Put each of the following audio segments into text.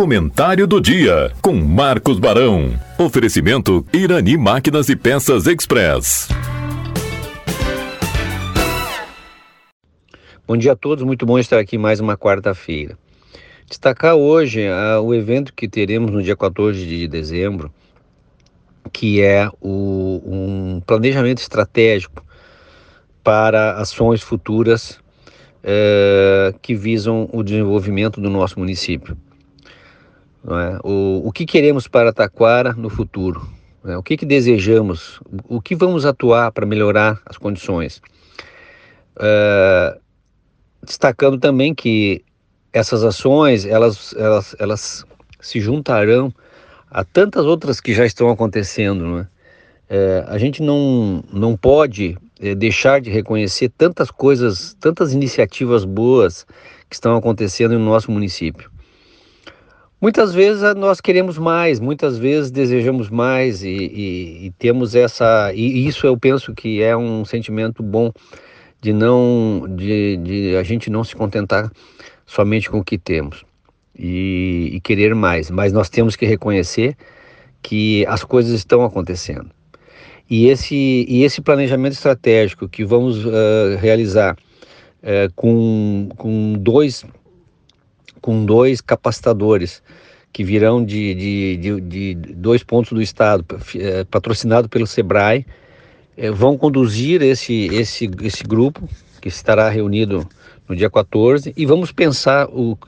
Comentário do dia com Marcos Barão. Oferecimento Irani Máquinas e Peças Express. Bom dia a todos, muito bom estar aqui mais uma quarta-feira. Destacar hoje uh, o evento que teremos no dia 14 de dezembro, que é o, um planejamento estratégico para ações futuras uh, que visam o desenvolvimento do nosso município. É? O, o que queremos para Taquara no futuro? É? O que, que desejamos? O que vamos atuar para melhorar as condições? Uh, destacando também que essas ações elas, elas, elas se juntarão a tantas outras que já estão acontecendo. Né? É, a gente não, não pode é, deixar de reconhecer tantas coisas, tantas iniciativas boas que estão acontecendo no nosso município. Muitas vezes ah, nós queremos mais, muitas vezes desejamos mais e, e, e temos essa e isso eu penso que é um sentimento bom de não de, de a gente não se contentar somente com o que temos e, e querer mais, mas nós temos que reconhecer que as coisas estão acontecendo. E esse e esse planejamento estratégico que vamos uh, realizar uh, com, com dois com dois capacitadores que virão de, de, de, de dois pontos do estado, é, patrocinado pelo Sebrae, é, vão conduzir esse, esse, esse grupo que estará reunido no dia 14 e vamos pensar o,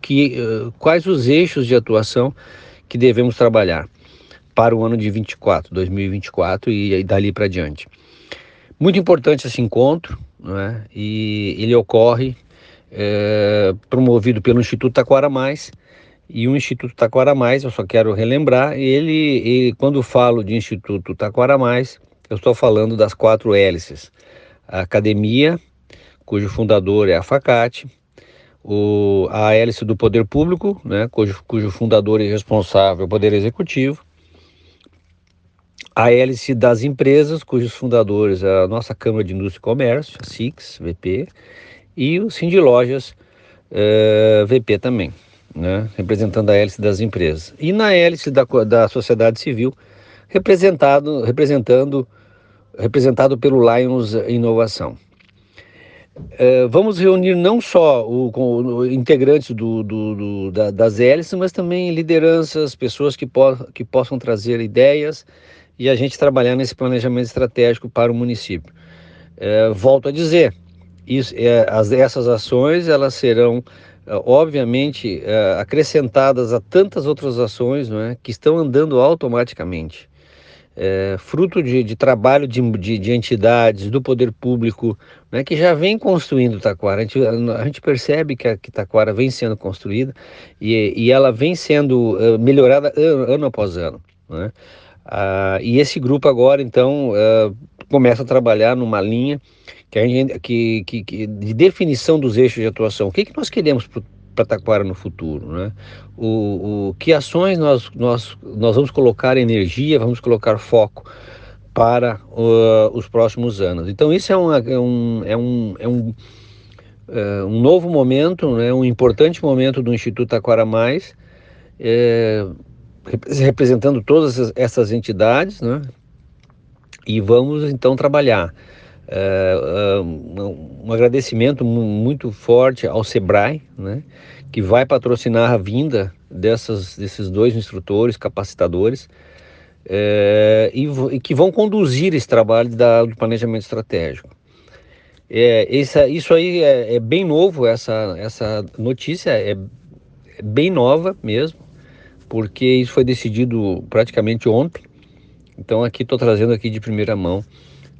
que, uh, quais os eixos de atuação que devemos trabalhar para o ano de 24, 2024 e, e dali para diante. Muito importante esse encontro, né? e ele ocorre é, promovido pelo Instituto Taquara Mais. E o Instituto Taquara Mais, eu só quero relembrar, ele, ele quando falo de Instituto Taquara Mais, eu estou falando das quatro hélices. A academia, cujo fundador é a Facate, o, a hélice do poder público, né, cujo, cujo fundador e responsável é o Poder Executivo, a hélice das empresas, cujos fundadores é a nossa Câmara de Indústria e Comércio, a SIX, VP, e o Cindy Lojas eh, VP também, né, representando a hélice das empresas. E na hélice da, da sociedade civil, representado, representando, representado pelo Lions Inovação. Uh, vamos reunir não só o, o, integrantes do, do, do, da, das hélices, mas também lideranças, pessoas que, po que possam trazer ideias e a gente trabalhar nesse planejamento estratégico para o município. Uh, volto a dizer, isso, é, as, essas ações elas serão é, obviamente é, acrescentadas a tantas outras ações não é, que estão andando automaticamente. É, fruto de, de trabalho de, de, de, entidades, do poder público, né, que já vem construindo Taquara. A gente, a gente percebe que a que Taquara vem sendo construída e, e ela vem sendo uh, melhorada ano, ano, após ano. Né? E esse grupo agora, então, começa a trabalhar numa linha que, a gente, que, que, que, de definição dos eixos de atuação. O que, que nós queremos para Taquara no futuro? Né? O, o, que ações nós, nós, nós vamos colocar energia, vamos colocar foco para uh, os próximos anos. Então, isso é, uma, é um, é um, é um, é um novo momento, né? um importante momento do Instituto Taquara Mais, é, representando todas essas entidades, né? e vamos então trabalhar um agradecimento muito forte ao Sebrae, né, que vai patrocinar a vinda dessas, desses dois instrutores, capacitadores, é, e, e, que vão conduzir esse trabalho da, do planejamento estratégico. É, essa, isso aí é, é, bem novo, essa, essa notícia é, é bem nova mesmo, porque isso foi decidido praticamente ontem. Então aqui estou trazendo aqui de primeira mão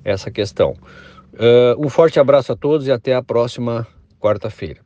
essa questão. Uh, um forte abraço a todos e até a próxima quarta-feira.